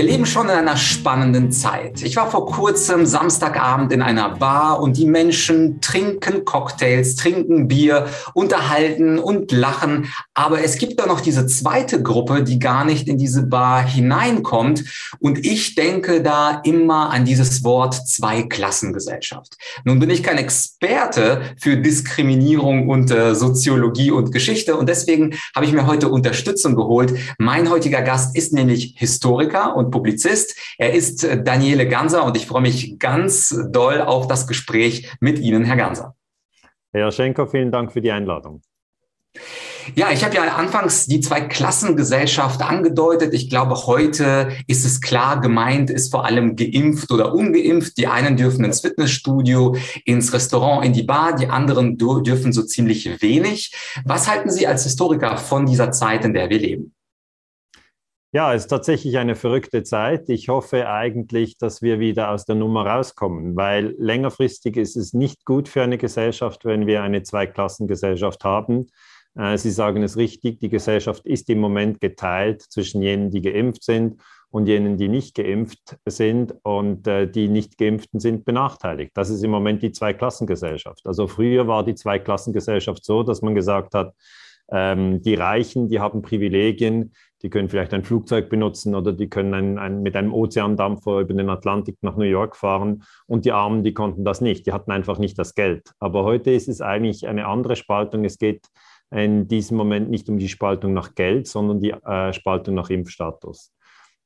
Wir leben schon in einer spannenden Zeit. Ich war vor kurzem Samstagabend in einer Bar und die Menschen trinken Cocktails, trinken Bier, unterhalten und lachen. Aber es gibt da noch diese zweite Gruppe, die gar nicht in diese Bar hineinkommt. Und ich denke da immer an dieses Wort Zweiklassengesellschaft. Nun bin ich kein Experte für Diskriminierung und äh, Soziologie und Geschichte und deswegen habe ich mir heute Unterstützung geholt. Mein heutiger Gast ist nämlich Historiker und Publizist. Er ist äh, Daniele Ganser und ich freue mich ganz doll auf das Gespräch mit Ihnen, Herr Ganser. Herr Schenker, vielen Dank für die Einladung. Ja, ich habe ja anfangs die Zweiklassengesellschaft angedeutet. Ich glaube, heute ist es klar gemeint, ist vor allem geimpft oder ungeimpft. Die einen dürfen ins Fitnessstudio, ins Restaurant, in die Bar, die anderen dürfen so ziemlich wenig. Was halten Sie als Historiker von dieser Zeit, in der wir leben? Ja, es ist tatsächlich eine verrückte Zeit. Ich hoffe eigentlich, dass wir wieder aus der Nummer rauskommen, weil längerfristig ist es nicht gut für eine Gesellschaft, wenn wir eine Zweiklassengesellschaft haben. Äh, Sie sagen es richtig, die Gesellschaft ist im Moment geteilt zwischen jenen, die geimpft sind und jenen, die nicht geimpft sind und äh, die nicht geimpften sind benachteiligt. Das ist im Moment die Zweiklassengesellschaft. Also früher war die Zweiklassengesellschaft so, dass man gesagt hat, ähm, die Reichen, die haben Privilegien, die können vielleicht ein Flugzeug benutzen oder die können ein, ein, mit einem Ozeandampfer über den Atlantik nach New York fahren. Und die Armen, die konnten das nicht. Die hatten einfach nicht das Geld. Aber heute ist es eigentlich eine andere Spaltung. Es geht in diesem Moment nicht um die Spaltung nach Geld, sondern die äh, Spaltung nach Impfstatus.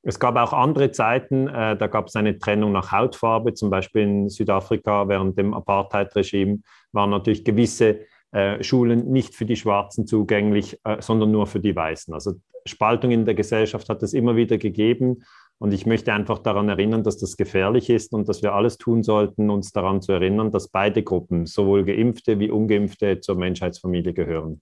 Es gab auch andere Zeiten, äh, da gab es eine Trennung nach Hautfarbe, zum Beispiel in Südafrika während dem Apartheid-Regime waren natürlich gewisse äh, Schulen nicht für die Schwarzen zugänglich, äh, sondern nur für die Weißen. Also Spaltung in der Gesellschaft hat es immer wieder gegeben. Und ich möchte einfach daran erinnern, dass das gefährlich ist und dass wir alles tun sollten, uns daran zu erinnern, dass beide Gruppen, sowohl geimpfte wie ungeimpfte, zur Menschheitsfamilie gehören.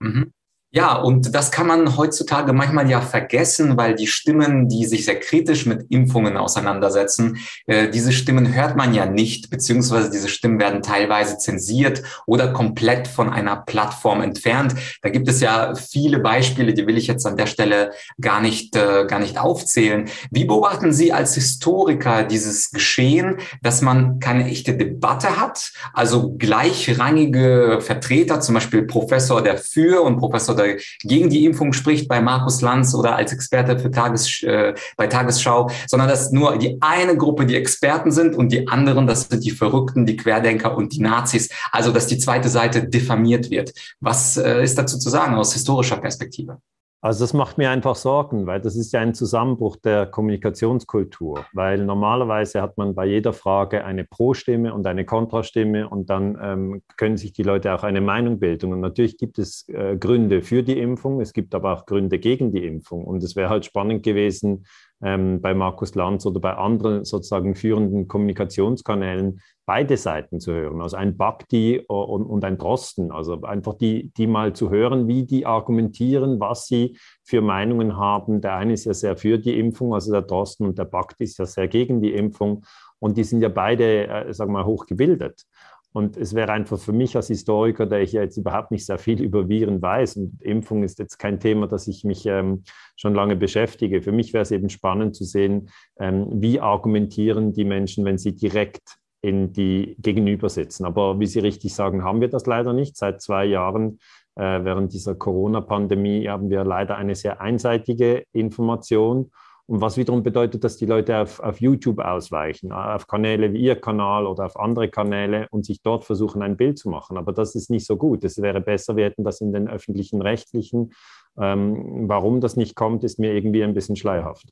Mhm. Ja, und das kann man heutzutage manchmal ja vergessen, weil die Stimmen, die sich sehr kritisch mit Impfungen auseinandersetzen, äh, diese Stimmen hört man ja nicht, beziehungsweise diese Stimmen werden teilweise zensiert oder komplett von einer Plattform entfernt. Da gibt es ja viele Beispiele, die will ich jetzt an der Stelle gar nicht, äh, gar nicht aufzählen. Wie beobachten Sie als Historiker dieses Geschehen, dass man keine echte Debatte hat, also gleichrangige Vertreter, zum Beispiel Professor der Für und Professor der oder gegen die Impfung spricht bei Markus Lanz oder als Experte für Tages, äh, bei Tagesschau, sondern dass nur die eine Gruppe die Experten sind und die anderen, das sind die Verrückten, die Querdenker und die Nazis. Also, dass die zweite Seite diffamiert wird. Was äh, ist dazu zu sagen aus historischer Perspektive? Also das macht mir einfach Sorgen, weil das ist ja ein Zusammenbruch der Kommunikationskultur, weil normalerweise hat man bei jeder Frage eine Pro-Stimme und eine Kontrastimme und dann ähm, können sich die Leute auch eine Meinung bilden. Und natürlich gibt es äh, Gründe für die Impfung, es gibt aber auch Gründe gegen die Impfung. Und es wäre halt spannend gewesen, ähm, bei Markus Lanz oder bei anderen sozusagen führenden Kommunikationskanälen beide Seiten zu hören. Also ein Bhakti und, und ein Drosten. Also einfach die, die mal zu hören, wie die argumentieren, was sie für Meinungen haben. Der eine ist ja sehr für die Impfung, also der Drosten, und der Bhakti ist ja sehr gegen die Impfung. Und die sind ja beide, äh, sagen wir mal, hochgebildet. Und es wäre einfach für mich als Historiker, der ich ja jetzt überhaupt nicht sehr viel über Viren weiß, und Impfung ist jetzt kein Thema, das ich mich ähm, schon lange beschäftige. Für mich wäre es eben spannend zu sehen, ähm, wie argumentieren die Menschen, wenn sie direkt in die gegenüber sitzen. Aber wie Sie richtig sagen, haben wir das leider nicht. Seit zwei Jahren äh, während dieser Corona-Pandemie haben wir leider eine sehr einseitige Information. Und was wiederum bedeutet, dass die Leute auf, auf YouTube ausweichen, auf Kanäle wie Ihr Kanal oder auf andere Kanäle und sich dort versuchen, ein Bild zu machen. Aber das ist nicht so gut. Es wäre besser, wir hätten das in den öffentlichen Rechtlichen. Ähm, warum das nicht kommt, ist mir irgendwie ein bisschen schleierhaft.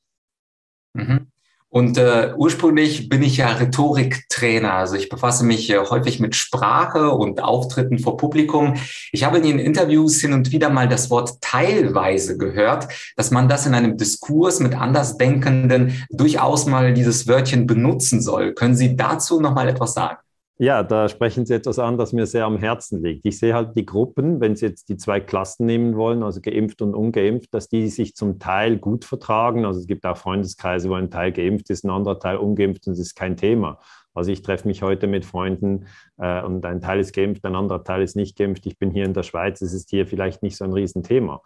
Mhm. Und äh, ursprünglich bin ich ja Rhetoriktrainer, also ich befasse mich äh, häufig mit Sprache und Auftritten vor Publikum. Ich habe in den Interviews hin und wieder mal das Wort teilweise gehört, dass man das in einem Diskurs mit Andersdenkenden durchaus mal dieses Wörtchen benutzen soll. Können Sie dazu noch mal etwas sagen? Ja, da sprechen Sie etwas an, das mir sehr am Herzen liegt. Ich sehe halt die Gruppen, wenn Sie jetzt die zwei Klassen nehmen wollen, also geimpft und ungeimpft, dass die sich zum Teil gut vertragen. Also es gibt auch Freundeskreise, wo ein Teil geimpft ist, ein anderer Teil ungeimpft und es ist kein Thema. Also ich treffe mich heute mit Freunden äh, und ein Teil ist geimpft, ein anderer Teil ist nicht geimpft. Ich bin hier in der Schweiz, es ist hier vielleicht nicht so ein Riesenthema.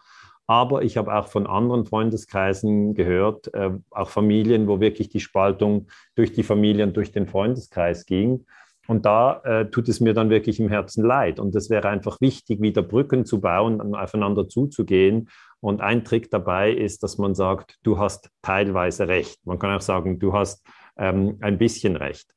Aber ich habe auch von anderen Freundeskreisen gehört, äh, auch Familien, wo wirklich die Spaltung durch die Familie und durch den Freundeskreis ging. Und da äh, tut es mir dann wirklich im Herzen leid. Und es wäre einfach wichtig, wieder Brücken zu bauen, aufeinander zuzugehen. Und ein Trick dabei ist, dass man sagt, du hast teilweise recht. Man kann auch sagen, du hast ähm, ein bisschen recht.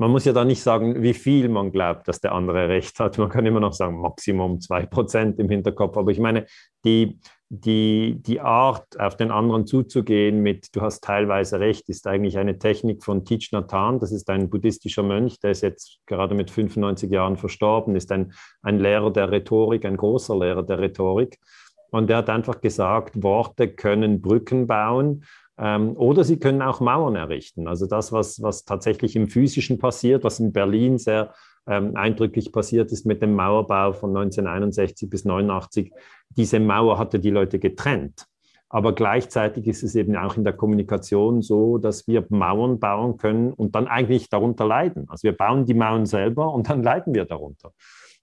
Man muss ja da nicht sagen, wie viel man glaubt, dass der andere recht hat. Man kann immer noch sagen, Maximum zwei Prozent im Hinterkopf. Aber ich meine, die, die, die Art, auf den anderen zuzugehen mit, du hast teilweise recht, ist eigentlich eine Technik von Thich Nhat Hanh. Das ist ein buddhistischer Mönch, der ist jetzt gerade mit 95 Jahren verstorben, ist ein, ein Lehrer der Rhetorik, ein großer Lehrer der Rhetorik. Und der hat einfach gesagt, Worte können Brücken bauen oder sie können auch Mauern errichten. Also das, was, was tatsächlich im Physischen passiert, was in Berlin sehr ähm, eindrücklich passiert ist mit dem Mauerbau von 1961 bis 1989. Diese Mauer hatte die Leute getrennt. Aber gleichzeitig ist es eben auch in der Kommunikation so, dass wir Mauern bauen können und dann eigentlich darunter leiden. Also wir bauen die Mauern selber und dann leiden wir darunter.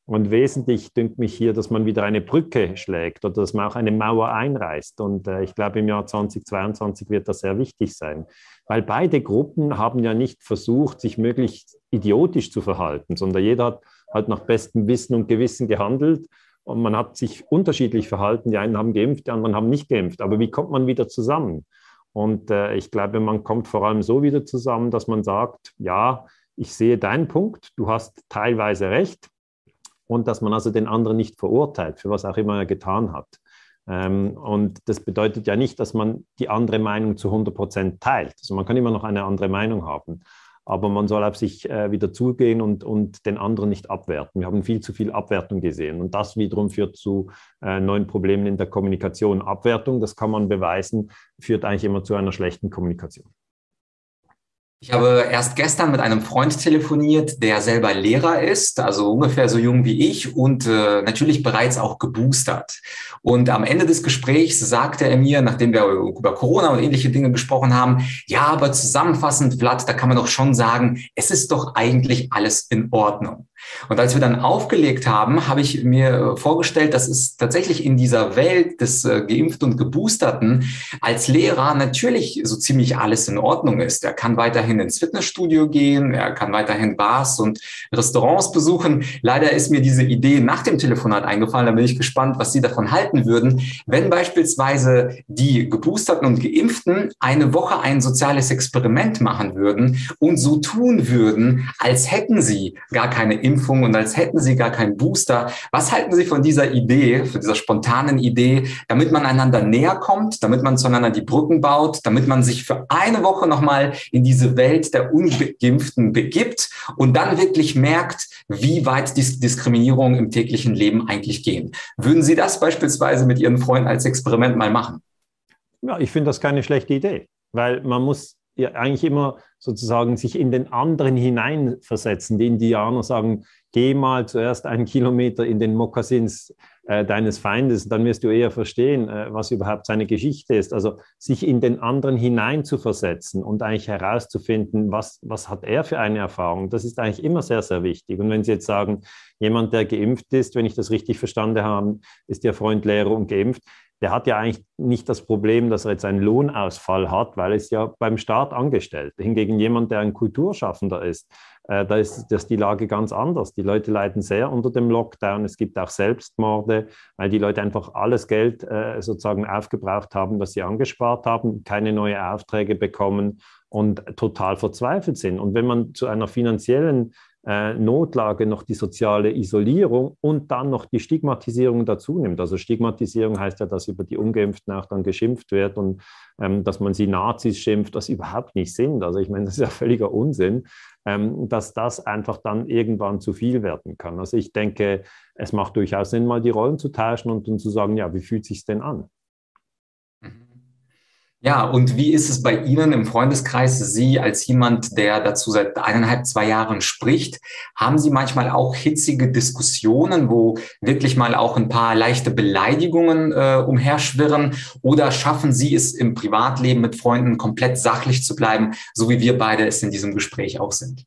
Und wesentlich dünkt mich hier, dass man wieder eine Brücke schlägt oder dass man auch eine Mauer einreißt. Und äh, ich glaube, im Jahr 2022 wird das sehr wichtig sein, weil beide Gruppen haben ja nicht versucht, sich möglichst idiotisch zu verhalten, sondern jeder hat halt nach bestem Wissen und Gewissen gehandelt. Und man hat sich unterschiedlich verhalten. Die einen haben geimpft, die anderen haben nicht geimpft. Aber wie kommt man wieder zusammen? Und äh, ich glaube, man kommt vor allem so wieder zusammen, dass man sagt, ja, ich sehe deinen Punkt, du hast teilweise recht, und dass man also den anderen nicht verurteilt, für was auch immer er getan hat. Ähm, und das bedeutet ja nicht, dass man die andere Meinung zu 100 Prozent teilt. Also man kann immer noch eine andere Meinung haben, aber man soll auf sich äh, wieder zugehen und, und den anderen nicht abwerten. Wir haben viel zu viel Abwertung gesehen und das wiederum führt zu äh, neuen Problemen in der Kommunikation. Abwertung, das kann man beweisen, führt eigentlich immer zu einer schlechten Kommunikation. Ich habe erst gestern mit einem Freund telefoniert, der selber Lehrer ist, also ungefähr so jung wie ich und äh, natürlich bereits auch geboostert. Und am Ende des Gesprächs sagte er mir, nachdem wir über Corona und ähnliche Dinge gesprochen haben, ja, aber zusammenfassend, Vlad, da kann man doch schon sagen, es ist doch eigentlich alles in Ordnung. Und als wir dann aufgelegt haben, habe ich mir vorgestellt, dass es tatsächlich in dieser Welt des äh, Geimpften und Geboosterten als Lehrer natürlich so ziemlich alles in Ordnung ist. Er kann weiterhin ins Fitnessstudio gehen, er kann weiterhin Bars und Restaurants besuchen. Leider ist mir diese Idee nach dem Telefonat eingefallen. Da bin ich gespannt, was Sie davon halten würden, wenn beispielsweise die Geboosterten und Geimpften eine Woche ein soziales Experiment machen würden und so tun würden, als hätten sie gar keine Impfung und als hätten sie gar keinen Booster. Was halten Sie von dieser Idee, von dieser spontanen Idee, damit man einander näher kommt, damit man zueinander die Brücken baut, damit man sich für eine Woche nochmal in diese Welt der Ungeimpften begibt und dann wirklich merkt, wie weit die Diskriminierung im täglichen Leben eigentlich gehen. Würden Sie das beispielsweise mit Ihren Freunden als Experiment mal machen? Ja, ich finde das keine schlechte Idee, weil man muss ja eigentlich immer sozusagen sich in den anderen hineinversetzen. Die Indianer sagen, geh mal zuerst einen Kilometer in den Mokassins äh, deines Feindes, dann wirst du eher verstehen, äh, was überhaupt seine Geschichte ist. Also sich in den anderen hineinzuversetzen und eigentlich herauszufinden, was, was hat er für eine Erfahrung, das ist eigentlich immer sehr, sehr wichtig. Und wenn Sie jetzt sagen, jemand, der geimpft ist, wenn ich das richtig verstanden habe, ist ja Freund Lehrer und geimpft, der hat ja eigentlich nicht das Problem, dass er jetzt einen Lohnausfall hat, weil er ist ja beim Staat angestellt. Hingegen jemand, der ein Kulturschaffender ist, äh, da ist das die Lage ganz anders. Die Leute leiden sehr unter dem Lockdown. Es gibt auch Selbstmorde, weil die Leute einfach alles Geld äh, sozusagen aufgebraucht haben, das sie angespart haben, keine neuen Aufträge bekommen und total verzweifelt sind. Und wenn man zu einer finanziellen äh, Notlage noch die soziale Isolierung und dann noch die Stigmatisierung dazu nimmt. Also Stigmatisierung heißt ja, dass über die Ungeimpften auch dann geschimpft wird und ähm, dass man sie Nazis schimpft, was überhaupt nicht sind. Also ich meine, das ist ja völliger Unsinn, ähm, dass das einfach dann irgendwann zu viel werden kann. Also ich denke, es macht durchaus Sinn, mal die Rollen zu tauschen und, und zu sagen, ja, wie fühlt sich denn an? Ja, und wie ist es bei Ihnen im Freundeskreis? Sie als jemand, der dazu seit eineinhalb, zwei Jahren spricht, haben Sie manchmal auch hitzige Diskussionen, wo wirklich mal auch ein paar leichte Beleidigungen äh, umherschwirren? Oder schaffen Sie es im Privatleben mit Freunden komplett sachlich zu bleiben, so wie wir beide es in diesem Gespräch auch sind?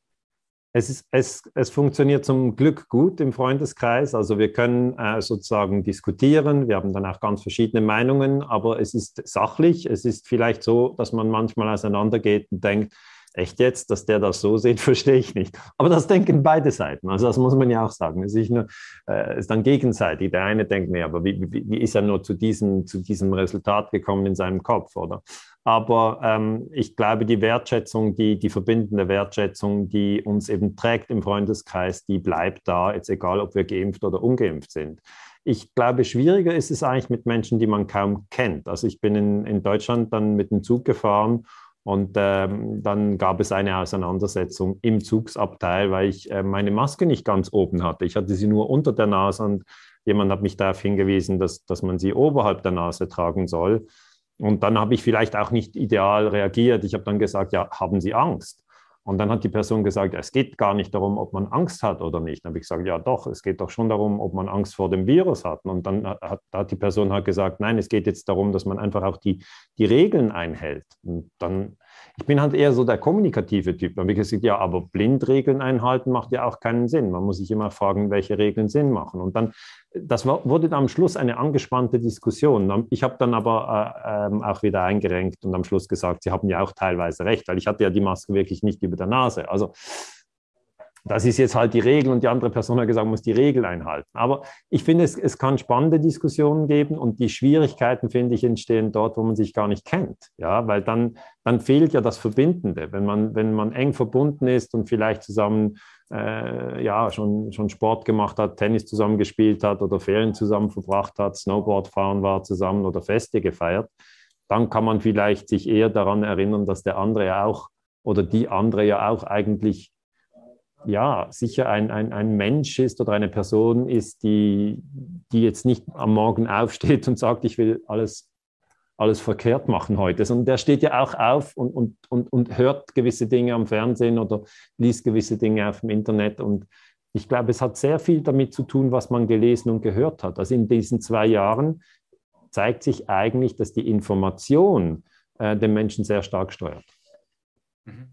Es, ist, es, es funktioniert zum Glück gut im Freundeskreis. Also wir können äh, sozusagen diskutieren. Wir haben dann auch ganz verschiedene Meinungen, aber es ist sachlich. Es ist vielleicht so, dass man manchmal auseinandergeht und denkt, echt jetzt, dass der das so sieht, verstehe ich nicht. Aber das denken beide Seiten. Also das muss man ja auch sagen. Es ist, nur, äh, ist dann gegenseitig. Der eine denkt, nee, aber wie, wie, wie ist er nur zu diesem, zu diesem Resultat gekommen in seinem Kopf, oder? Aber ähm, ich glaube, die Wertschätzung, die, die verbindende Wertschätzung, die uns eben trägt im Freundeskreis, die bleibt da, jetzt egal, ob wir geimpft oder ungeimpft sind. Ich glaube, schwieriger ist es eigentlich mit Menschen, die man kaum kennt. Also ich bin in, in Deutschland dann mit dem Zug gefahren und ähm, dann gab es eine Auseinandersetzung im Zugsabteil, weil ich äh, meine Maske nicht ganz oben hatte. Ich hatte sie nur unter der Nase und jemand hat mich darauf hingewiesen, dass, dass man sie oberhalb der Nase tragen soll. Und dann habe ich vielleicht auch nicht ideal reagiert. Ich habe dann gesagt, ja, haben Sie Angst? Und dann hat die Person gesagt, es geht gar nicht darum, ob man Angst hat oder nicht. Dann habe ich gesagt, ja doch, es geht doch schon darum, ob man Angst vor dem Virus hat. Und dann hat, hat die Person halt gesagt, nein, es geht jetzt darum, dass man einfach auch die, die Regeln einhält. Und dann ich bin halt eher so der kommunikative Typ. Da habe ich gesagt, ja, aber blind Regeln einhalten macht ja auch keinen Sinn. Man muss sich immer fragen, welche Regeln Sinn machen. Und dann, das wurde dann am Schluss eine angespannte Diskussion. Ich habe dann aber äh, ähm, auch wieder eingerenkt und am Schluss gesagt, Sie haben ja auch teilweise recht, weil ich hatte ja die Maske wirklich nicht über der Nase. Also das ist jetzt halt die Regel und die andere Person hat gesagt, muss die Regel einhalten. Aber ich finde, es, es kann spannende Diskussionen geben und die Schwierigkeiten, finde ich, entstehen dort, wo man sich gar nicht kennt. Ja, weil dann, dann fehlt ja das Verbindende. Wenn man, wenn man eng verbunden ist und vielleicht zusammen äh, ja, schon, schon Sport gemacht hat, Tennis zusammen gespielt hat oder Ferien zusammen verbracht hat, Snowboard fahren war zusammen oder Feste gefeiert, dann kann man vielleicht sich eher daran erinnern, dass der andere ja auch oder die andere ja auch eigentlich ja, sicher ein, ein, ein Mensch ist oder eine Person ist, die, die jetzt nicht am Morgen aufsteht und sagt, ich will alles, alles verkehrt machen heute, sondern der steht ja auch auf und, und, und, und hört gewisse Dinge am Fernsehen oder liest gewisse Dinge auf dem Internet. Und ich glaube, es hat sehr viel damit zu tun, was man gelesen und gehört hat. Also in diesen zwei Jahren zeigt sich eigentlich, dass die Information äh, den Menschen sehr stark steuert. Mhm.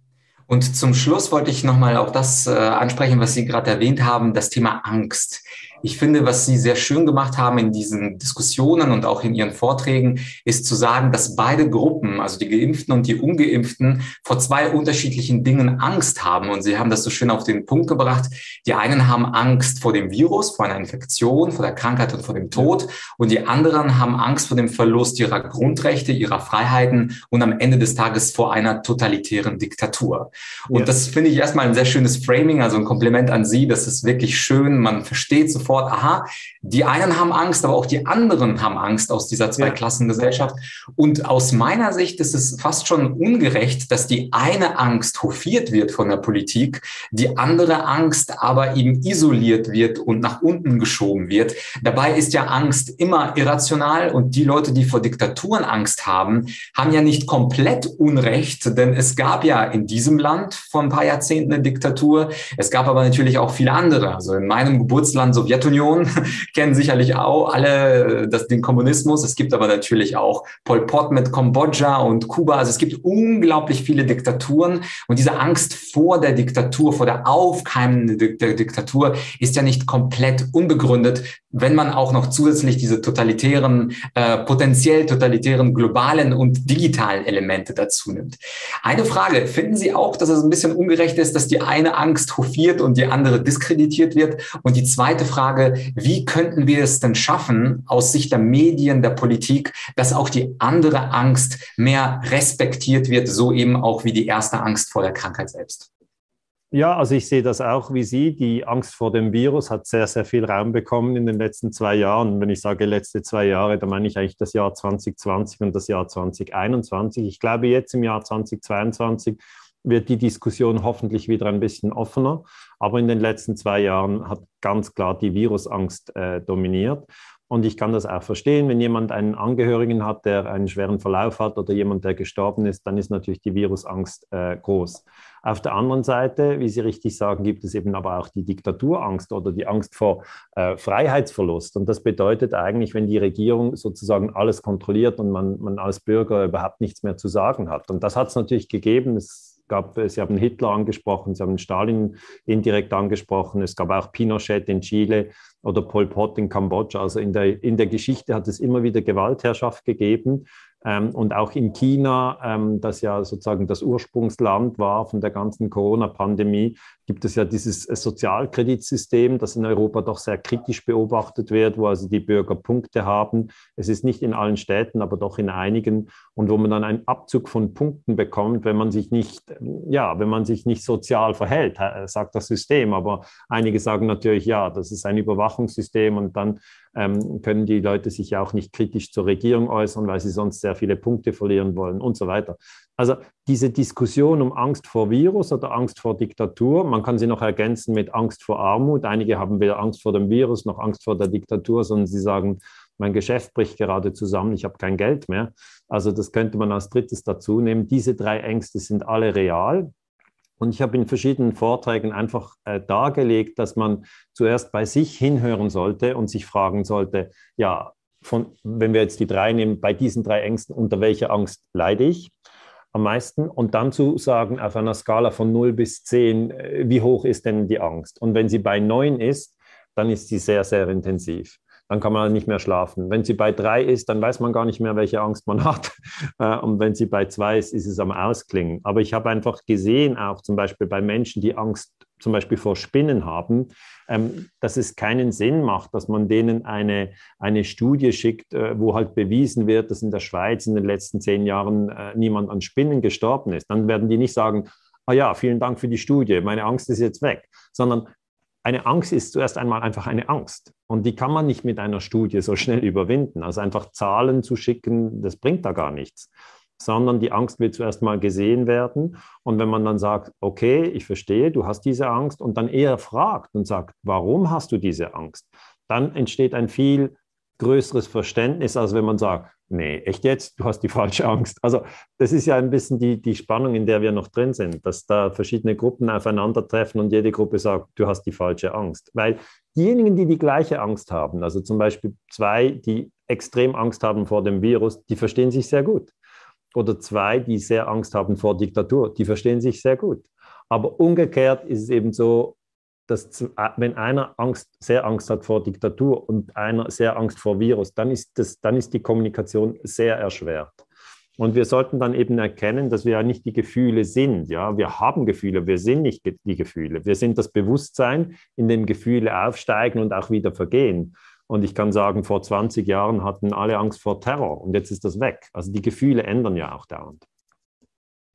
Und zum Schluss wollte ich nochmal auch das äh, ansprechen, was Sie gerade erwähnt haben, das Thema Angst. Ich finde, was Sie sehr schön gemacht haben in diesen Diskussionen und auch in Ihren Vorträgen, ist zu sagen, dass beide Gruppen, also die Geimpften und die Ungeimpften, vor zwei unterschiedlichen Dingen Angst haben. Und Sie haben das so schön auf den Punkt gebracht. Die einen haben Angst vor dem Virus, vor einer Infektion, vor der Krankheit und vor dem Tod. Und die anderen haben Angst vor dem Verlust ihrer Grundrechte, ihrer Freiheiten und am Ende des Tages vor einer totalitären Diktatur. Und ja. das finde ich erstmal ein sehr schönes Framing, also ein Kompliment an Sie. Das ist wirklich schön. Man versteht sofort, sofort, aha, die einen haben Angst, aber auch die anderen haben Angst aus dieser Zweiklassengesellschaft. Und aus meiner Sicht ist es fast schon ungerecht, dass die eine Angst hofiert wird von der Politik, die andere Angst aber eben isoliert wird und nach unten geschoben wird. Dabei ist ja Angst immer irrational und die Leute, die vor Diktaturen Angst haben, haben ja nicht komplett Unrecht, denn es gab ja in diesem Land vor ein paar Jahrzehnten eine Diktatur. Es gab aber natürlich auch viele andere. Also in meinem Geburtsland Sowjetunion Sowjetunion kennen sicherlich auch alle äh, das, den Kommunismus. Es gibt aber natürlich auch Pol Pot mit Kambodscha und Kuba. Also es gibt unglaublich viele Diktaturen und diese Angst vor der Diktatur, vor der aufkeimenden Diktatur ist ja nicht komplett unbegründet, wenn man auch noch zusätzlich diese totalitären, äh, potenziell totalitären globalen und digitalen Elemente dazu nimmt. Eine Frage, finden Sie auch, dass es ein bisschen ungerecht ist, dass die eine Angst hofiert und die andere diskreditiert wird? Und die zweite Frage, wie könnten wir es denn schaffen, aus Sicht der Medien, der Politik, dass auch die andere Angst mehr respektiert wird, so eben auch wie die erste Angst vor der Krankheit selbst? Ja, also ich sehe das auch wie Sie. Die Angst vor dem Virus hat sehr, sehr viel Raum bekommen in den letzten zwei Jahren. Wenn ich sage letzte zwei Jahre, dann meine ich eigentlich das Jahr 2020 und das Jahr 2021. Ich glaube, jetzt im Jahr 2022 wird die Diskussion hoffentlich wieder ein bisschen offener. Aber in den letzten zwei Jahren hat ganz klar die Virusangst äh, dominiert. Und ich kann das auch verstehen, wenn jemand einen Angehörigen hat, der einen schweren Verlauf hat oder jemand, der gestorben ist, dann ist natürlich die Virusangst äh, groß. Auf der anderen Seite, wie Sie richtig sagen, gibt es eben aber auch die Diktaturangst oder die Angst vor äh, Freiheitsverlust. Und das bedeutet eigentlich, wenn die Regierung sozusagen alles kontrolliert und man, man als Bürger überhaupt nichts mehr zu sagen hat. Und das hat es natürlich gegeben. Es gab, Sie haben Hitler angesprochen, Sie haben Stalin indirekt angesprochen, es gab auch Pinochet in Chile oder Pol Pot in Kambodscha. Also in der, in der Geschichte hat es immer wieder Gewaltherrschaft gegeben. Ähm, und auch in China, ähm, das ja sozusagen das Ursprungsland war von der ganzen Corona-Pandemie, gibt es ja dieses äh, Sozialkreditsystem, das in Europa doch sehr kritisch beobachtet wird, wo also die Bürger Punkte haben. Es ist nicht in allen Städten, aber doch in einigen und wo man dann einen Abzug von Punkten bekommt, wenn man sich nicht, ja, wenn man sich nicht sozial verhält, sagt das System. Aber einige sagen natürlich, ja, das ist ein Überwachungssystem und dann ähm, können die Leute sich ja auch nicht kritisch zur Regierung äußern, weil sie sonst sehr viele Punkte verlieren wollen und so weiter. Also diese Diskussion um Angst vor Virus oder Angst vor Diktatur, man kann sie noch ergänzen mit Angst vor Armut. Einige haben weder Angst vor dem Virus noch Angst vor der Diktatur, sondern sie sagen, mein Geschäft bricht gerade zusammen, ich habe kein Geld mehr. Also das könnte man als drittes dazu nehmen. Diese drei Ängste sind alle real. Und ich habe in verschiedenen Vorträgen einfach äh, dargelegt, dass man zuerst bei sich hinhören sollte und sich fragen sollte, ja, von, wenn wir jetzt die drei nehmen, bei diesen drei Ängsten, unter welcher Angst leide ich am meisten? Und dann zu sagen, auf einer Skala von 0 bis 10, äh, wie hoch ist denn die Angst? Und wenn sie bei 9 ist, dann ist sie sehr, sehr intensiv dann kann man nicht mehr schlafen. Wenn sie bei drei ist, dann weiß man gar nicht mehr, welche Angst man hat. Äh, und wenn sie bei zwei ist, ist es am Ausklingen. Aber ich habe einfach gesehen, auch zum Beispiel bei Menschen, die Angst zum Beispiel vor Spinnen haben, ähm, dass es keinen Sinn macht, dass man denen eine, eine Studie schickt, äh, wo halt bewiesen wird, dass in der Schweiz in den letzten zehn Jahren äh, niemand an Spinnen gestorben ist. Dann werden die nicht sagen, ah ja, vielen Dank für die Studie, meine Angst ist jetzt weg, sondern eine Angst ist zuerst einmal einfach eine Angst. Und die kann man nicht mit einer Studie so schnell überwinden. Also einfach Zahlen zu schicken, das bringt da gar nichts. Sondern die Angst will zuerst mal gesehen werden. Und wenn man dann sagt, okay, ich verstehe, du hast diese Angst, und dann eher fragt und sagt, warum hast du diese Angst, dann entsteht ein viel größeres Verständnis, als wenn man sagt, nee, echt jetzt, du hast die falsche Angst. Also das ist ja ein bisschen die, die Spannung, in der wir noch drin sind, dass da verschiedene Gruppen aufeinandertreffen und jede Gruppe sagt, du hast die falsche Angst. Weil diejenigen, die die gleiche Angst haben, also zum Beispiel zwei, die extrem Angst haben vor dem Virus, die verstehen sich sehr gut. Oder zwei, die sehr Angst haben vor Diktatur, die verstehen sich sehr gut. Aber umgekehrt ist es eben so, dass wenn einer Angst, sehr Angst hat vor Diktatur und einer sehr Angst vor Virus, dann ist, das, dann ist die Kommunikation sehr erschwert. Und wir sollten dann eben erkennen, dass wir ja nicht die Gefühle sind. Ja, wir haben Gefühle, wir sind nicht die Gefühle. Wir sind das Bewusstsein, in dem Gefühle aufsteigen und auch wieder vergehen. Und ich kann sagen, vor 20 Jahren hatten alle Angst vor Terror und jetzt ist das weg. Also die Gefühle ändern ja auch dauernd.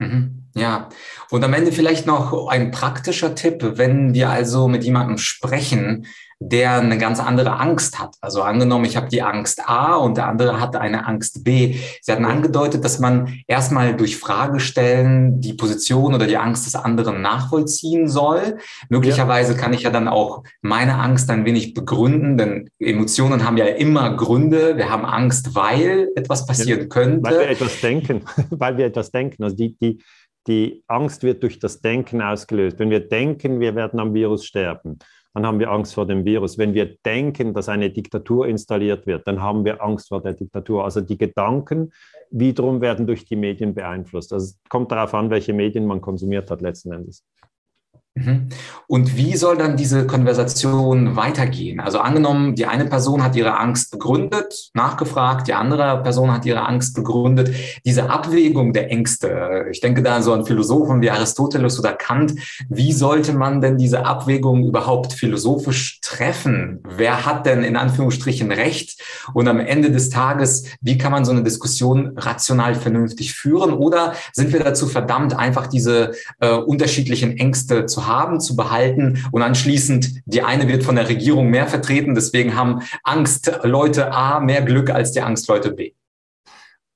Mhm. Ja, und am Ende vielleicht noch ein praktischer Tipp, wenn wir also mit jemandem sprechen, der eine ganz andere Angst hat. Also angenommen, ich habe die Angst A und der andere hat eine Angst B. Sie hatten angedeutet, dass man erstmal durch Fragestellen die Position oder die Angst des anderen nachvollziehen soll. Möglicherweise kann ich ja dann auch meine Angst ein wenig begründen, denn Emotionen haben ja immer Gründe. Wir haben Angst, weil etwas passieren könnte. Weil wir etwas denken, weil wir etwas denken. Also die, die, die Angst wird durch das Denken ausgelöst. Wenn wir denken, wir werden am Virus sterben, dann haben wir Angst vor dem Virus. Wenn wir denken, dass eine Diktatur installiert wird, dann haben wir Angst vor der Diktatur. Also die Gedanken wiederum werden durch die Medien beeinflusst. Also es kommt darauf an, welche Medien man konsumiert hat letzten Endes. Mhm. Und wie soll dann diese Konversation weitergehen? Also angenommen, die eine Person hat ihre Angst begründet, nachgefragt, die andere Person hat ihre Angst begründet. Diese Abwägung der Ängste, ich denke da so an Philosophen wie Aristoteles oder Kant, wie sollte man denn diese Abwägung überhaupt philosophisch treffen? Wer hat denn in Anführungsstrichen Recht? Und am Ende des Tages, wie kann man so eine Diskussion rational vernünftig führen? Oder sind wir dazu verdammt, einfach diese äh, unterschiedlichen Ängste zu haben, zu behalten und anschließend die eine wird von der Regierung mehr vertreten, deswegen haben Angst Leute A mehr Glück als die Angst Leute B.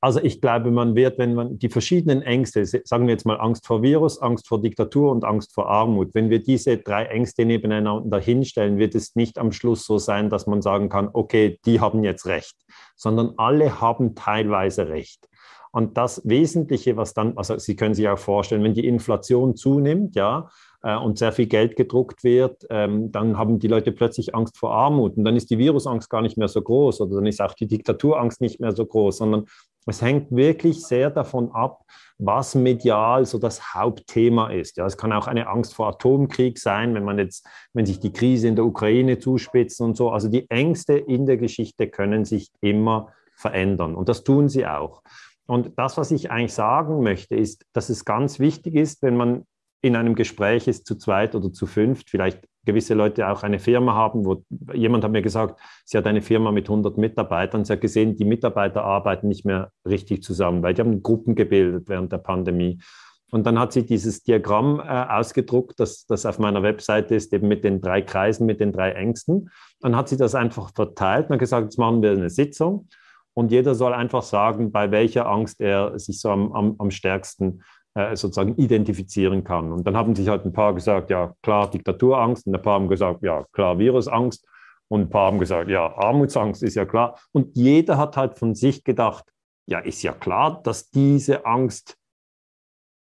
Also ich glaube, man wird, wenn man die verschiedenen Ängste, sagen wir jetzt mal Angst vor Virus, Angst vor Diktatur und Angst vor Armut, wenn wir diese drei Ängste nebeneinander hinstellen, wird es nicht am Schluss so sein, dass man sagen kann, okay, die haben jetzt recht, sondern alle haben teilweise recht. Und das Wesentliche, was dann, also Sie können sich auch vorstellen, wenn die Inflation zunimmt, ja, und sehr viel Geld gedruckt wird, ähm, dann haben die Leute plötzlich Angst vor Armut und dann ist die Virusangst gar nicht mehr so groß oder dann ist auch die Diktaturangst nicht mehr so groß, sondern es hängt wirklich sehr davon ab, was medial so das Hauptthema ist. Ja, es kann auch eine Angst vor Atomkrieg sein, wenn man jetzt, wenn sich die Krise in der Ukraine zuspitzt und so. Also die Ängste in der Geschichte können sich immer verändern und das tun sie auch. Und das, was ich eigentlich sagen möchte, ist, dass es ganz wichtig ist, wenn man in einem Gespräch ist zu zweit oder zu fünft, vielleicht gewisse Leute auch eine Firma haben, wo jemand hat mir gesagt, sie hat eine Firma mit 100 Mitarbeitern, sie hat gesehen, die Mitarbeiter arbeiten nicht mehr richtig zusammen, weil die haben Gruppen gebildet während der Pandemie. Und dann hat sie dieses Diagramm äh, ausgedruckt, das, das auf meiner Webseite ist, eben mit den drei Kreisen, mit den drei Ängsten. Dann hat sie das einfach verteilt und gesagt, jetzt machen wir eine Sitzung und jeder soll einfach sagen, bei welcher Angst er sich so am, am, am stärksten sozusagen identifizieren kann. Und dann haben sich halt ein paar gesagt, ja klar, Diktaturangst, und ein paar haben gesagt, ja klar, Virusangst, und ein paar haben gesagt, ja, Armutsangst ist ja klar. Und jeder hat halt von sich gedacht, ja, ist ja klar, dass diese Angst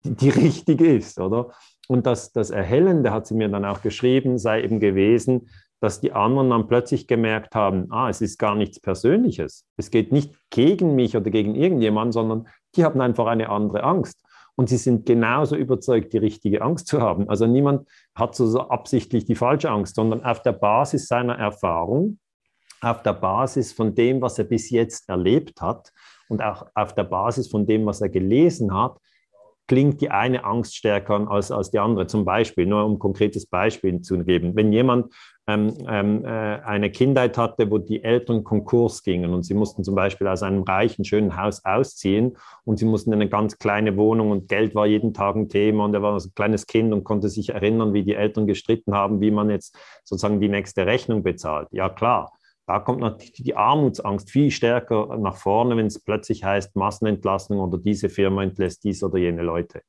die, die richtige ist, oder? Und das, das Erhellende, hat sie mir dann auch geschrieben, sei eben gewesen, dass die anderen dann plötzlich gemerkt haben, ah, es ist gar nichts Persönliches. Es geht nicht gegen mich oder gegen irgendjemanden, sondern die haben einfach eine andere Angst. Und sie sind genauso überzeugt, die richtige Angst zu haben. Also niemand hat so absichtlich die falsche Angst, sondern auf der Basis seiner Erfahrung, auf der Basis von dem, was er bis jetzt erlebt hat und auch auf der Basis von dem, was er gelesen hat, klingt die eine Angst stärker als, als die andere. Zum Beispiel, nur um ein konkretes Beispiel zu geben, wenn jemand ähm, ähm, äh, eine Kindheit hatte, wo die Eltern Konkurs gingen und sie mussten zum Beispiel aus einem reichen, schönen Haus ausziehen und sie mussten in eine ganz kleine Wohnung und Geld war jeden Tag ein Thema und er war ein kleines Kind und konnte sich erinnern, wie die Eltern gestritten haben, wie man jetzt sozusagen die nächste Rechnung bezahlt. Ja klar, da kommt natürlich die Armutsangst viel stärker nach vorne, wenn es plötzlich heißt Massenentlassung oder diese Firma entlässt dies oder jene Leute.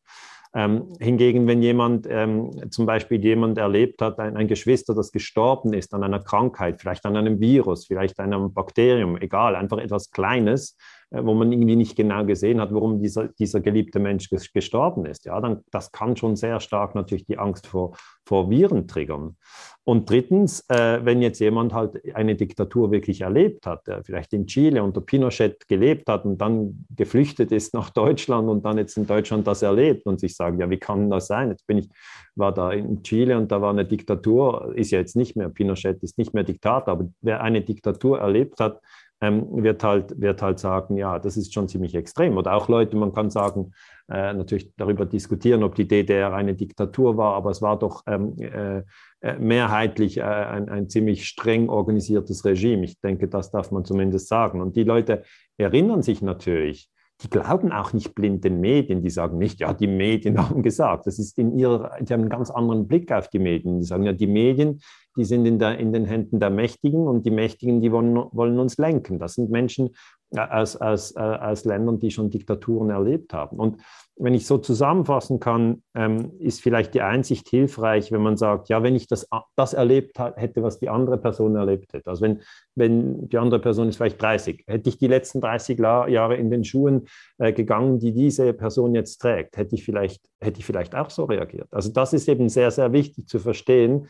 Ähm, hingegen, wenn jemand ähm, zum Beispiel jemand erlebt hat, ein, ein, Geschwister, das gestorben ist an einer Krankheit, vielleicht an einem Virus, vielleicht an einem Bakterium, egal, einfach etwas Kleines, wo man irgendwie nicht genau gesehen hat, warum dieser, dieser geliebte Mensch gestorben ist. Ja, dann, das kann schon sehr stark natürlich die Angst vor, vor Viren triggern. Und drittens, äh, wenn jetzt jemand halt eine Diktatur wirklich erlebt hat, der vielleicht in Chile unter Pinochet gelebt hat und dann geflüchtet ist nach Deutschland und dann jetzt in Deutschland das erlebt und sich sagt, ja, wie kann das sein? Jetzt bin ich, war da in Chile und da war eine Diktatur, ist ja jetzt nicht mehr, Pinochet ist nicht mehr Diktator, aber wer eine Diktatur erlebt hat, ähm, wird, halt, wird halt sagen, ja, das ist schon ziemlich extrem. Oder auch Leute, man kann sagen, äh, natürlich darüber diskutieren, ob die DDR eine Diktatur war, aber es war doch ähm, äh, äh, mehrheitlich äh, ein, ein ziemlich streng organisiertes Regime. Ich denke, das darf man zumindest sagen. Und die Leute erinnern sich natürlich, die glauben auch nicht blind den Medien, die sagen nicht, ja, die Medien haben gesagt. Das ist in ihrer, die haben einen ganz anderen Blick auf die Medien. Die sagen ja, die Medien, die sind in, der, in den Händen der Mächtigen und die Mächtigen, die wollen, wollen uns lenken. Das sind Menschen äh, aus, aus, äh, aus Ländern, die schon Diktaturen erlebt haben. Und wenn ich so zusammenfassen kann, ähm, ist vielleicht die Einsicht hilfreich, wenn man sagt, ja, wenn ich das, das erlebt hätte, was die andere Person erlebt hätte. Also wenn, wenn die andere Person ist vielleicht 30, hätte ich die letzten 30 Jahre in den Schuhen äh, gegangen, die diese Person jetzt trägt, hätte ich, vielleicht, hätte ich vielleicht auch so reagiert. Also das ist eben sehr, sehr wichtig zu verstehen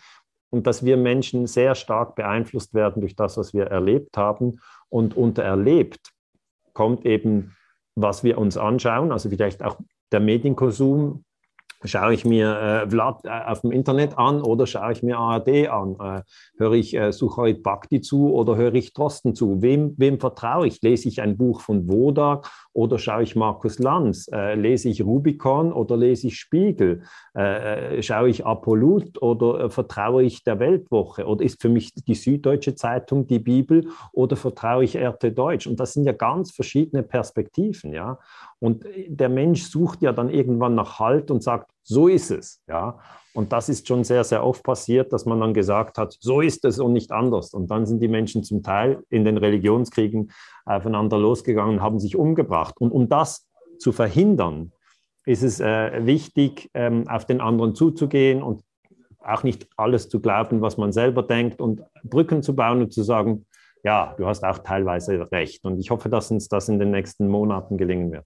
und dass wir Menschen sehr stark beeinflusst werden durch das, was wir erlebt haben. Und unter erlebt kommt eben, was wir uns anschauen, also vielleicht auch der Medienkonsum, Schaue ich mir äh, Vlad äh, auf dem Internet an oder schaue ich mir ARD an? Äh, höre ich äh, Suchait Bhakti zu oder höre ich Drosten zu? Wem, wem vertraue ich? Lese ich ein Buch von Wodak oder schaue ich Markus Lanz? Äh, lese ich Rubicon oder lese ich Spiegel? Äh, äh schaue ich Apollut oder äh, vertraue ich der Weltwoche? Oder ist für mich die Süddeutsche Zeitung die Bibel oder vertraue ich RT Deutsch? Und das sind ja ganz verschiedene Perspektiven, ja. Und der Mensch sucht ja dann irgendwann nach Halt und sagt, so ist es. Ja? Und das ist schon sehr, sehr oft passiert, dass man dann gesagt hat, so ist es und nicht anders. Und dann sind die Menschen zum Teil in den Religionskriegen aufeinander losgegangen haben sich umgebracht. Und um das zu verhindern, ist es äh, wichtig, ähm, auf den anderen zuzugehen und auch nicht alles zu glauben, was man selber denkt und Brücken zu bauen und zu sagen, ja, du hast auch teilweise recht. Und ich hoffe, dass uns das in den nächsten Monaten gelingen wird.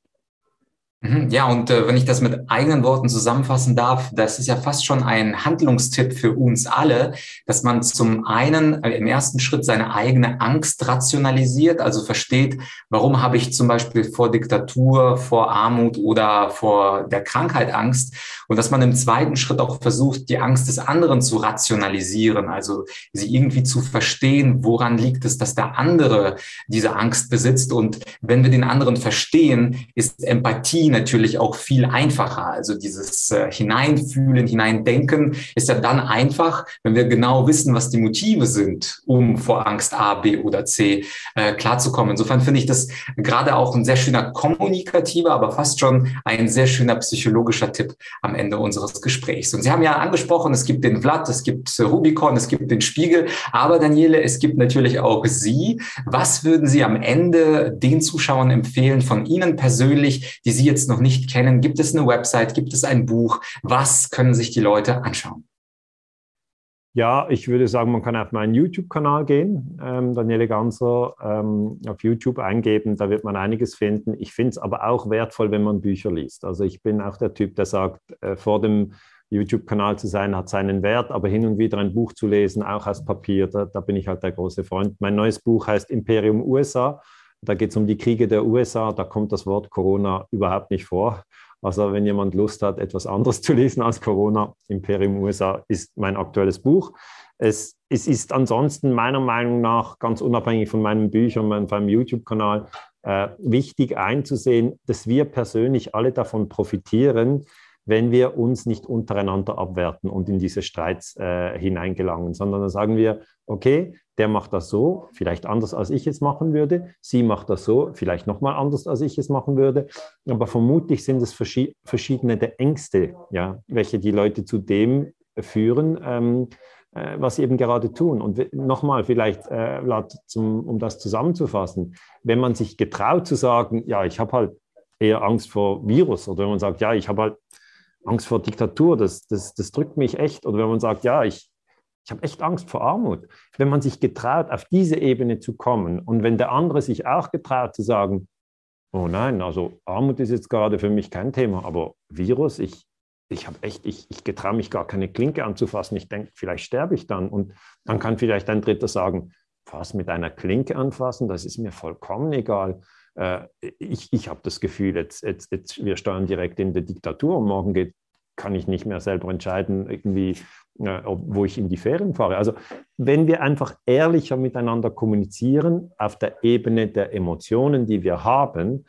Mhm, ja, und äh, wenn ich das mit eigenen Worten zusammenfassen darf, das ist ja fast schon ein Handlungstipp für uns alle, dass man zum einen äh, im ersten Schritt seine eigene Angst rationalisiert, also versteht, warum habe ich zum Beispiel vor Diktatur, vor Armut oder vor der Krankheit Angst. Und dass man im zweiten Schritt auch versucht, die Angst des anderen zu rationalisieren, also sie irgendwie zu verstehen, woran liegt es, dass der andere diese Angst besitzt. Und wenn wir den anderen verstehen, ist Empathie natürlich auch viel einfacher. Also dieses äh, Hineinfühlen, Hineindenken ist ja dann einfach, wenn wir genau wissen, was die Motive sind, um vor Angst A, B oder C äh, klarzukommen. Insofern finde ich das gerade auch ein sehr schöner kommunikativer, aber fast schon ein sehr schöner psychologischer Tipp am Ende unseres Gesprächs. Und Sie haben ja angesprochen, es gibt den Vlad, es gibt Rubicon, es gibt den Spiegel, aber Daniele, es gibt natürlich auch Sie. Was würden Sie am Ende den Zuschauern empfehlen von Ihnen persönlich, die Sie jetzt jetzt noch nicht kennen, gibt es eine Website, gibt es ein Buch? Was können sich die Leute anschauen? Ja, ich würde sagen, man kann auf meinen YouTube-Kanal gehen, ähm, Daniele Ganser, ähm, auf YouTube eingeben, da wird man einiges finden. Ich finde es aber auch wertvoll, wenn man Bücher liest. Also ich bin auch der Typ, der sagt, äh, vor dem YouTube-Kanal zu sein, hat seinen Wert, aber hin und wieder ein Buch zu lesen, auch aus Papier, da, da bin ich halt der große Freund. Mein neues Buch heißt Imperium USA da geht es um die Kriege der USA, da kommt das Wort Corona überhaupt nicht vor. Also wenn jemand Lust hat, etwas anderes zu lesen als Corona, Imperium USA ist mein aktuelles Buch. Es, es ist ansonsten meiner Meinung nach, ganz unabhängig von meinen Büchern, von meinem YouTube-Kanal, äh, wichtig einzusehen, dass wir persönlich alle davon profitieren, wenn wir uns nicht untereinander abwerten und in diese Streits äh, hineingelangen, sondern dann sagen wir, okay, der macht das so, vielleicht anders als ich es machen würde, sie macht das so, vielleicht nochmal anders als ich es machen würde, aber vermutlich sind es verschiedene der Ängste, ja, welche die Leute zu dem führen, ähm, äh, was sie eben gerade tun. Und nochmal vielleicht, äh, zum, um das zusammenzufassen, wenn man sich getraut zu sagen, ja, ich habe halt eher Angst vor Virus oder wenn man sagt, ja, ich habe halt Angst vor Diktatur, das, das, das drückt mich echt. Oder wenn man sagt, ja, ich, ich habe echt Angst vor Armut. Wenn man sich getraut, auf diese Ebene zu kommen und wenn der andere sich auch getraut zu sagen, oh nein, also Armut ist jetzt gerade für mich kein Thema, aber Virus, ich, ich habe echt, ich, ich getraue mich gar keine Klinke anzufassen. Ich denke, vielleicht sterbe ich dann. Und dann kann vielleicht ein Dritter sagen, was mit einer Klinke anfassen, das ist mir vollkommen egal. Äh, ich, ich habe das Gefühl, jetzt, jetzt, jetzt, wir steuern direkt in die Diktatur und morgen geht, kann ich nicht mehr selber entscheiden, irgendwie, äh, wo ich in die Ferien fahre. Also wenn wir einfach ehrlicher miteinander kommunizieren auf der Ebene der Emotionen, die wir haben,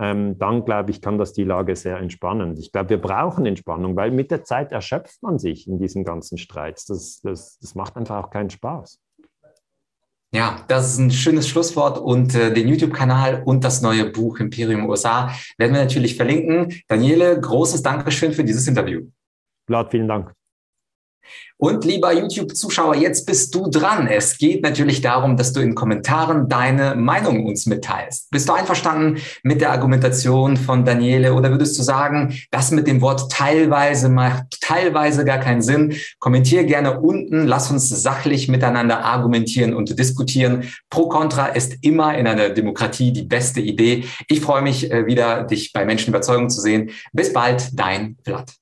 ähm, dann glaube ich, kann das die Lage sehr entspannen. Ich glaube, wir brauchen Entspannung, weil mit der Zeit erschöpft man sich in diesen ganzen Streits. Das, das, das macht einfach auch keinen Spaß. Ja, das ist ein schönes Schlusswort und äh, den YouTube-Kanal und das neue Buch Imperium USA werden wir natürlich verlinken. Daniele, großes Dankeschön für dieses Interview. Vlad, vielen Dank. Und lieber YouTube-Zuschauer, jetzt bist du dran. Es geht natürlich darum, dass du in Kommentaren deine Meinung uns mitteilst. Bist du einverstanden mit der Argumentation von Daniele oder würdest du sagen, das mit dem Wort teilweise macht teilweise gar keinen Sinn? Kommentier gerne unten. Lass uns sachlich miteinander argumentieren und diskutieren. Pro Contra ist immer in einer Demokratie die beste Idee. Ich freue mich äh, wieder, dich bei Menschen Überzeugung zu sehen. Bis bald, dein Vlad.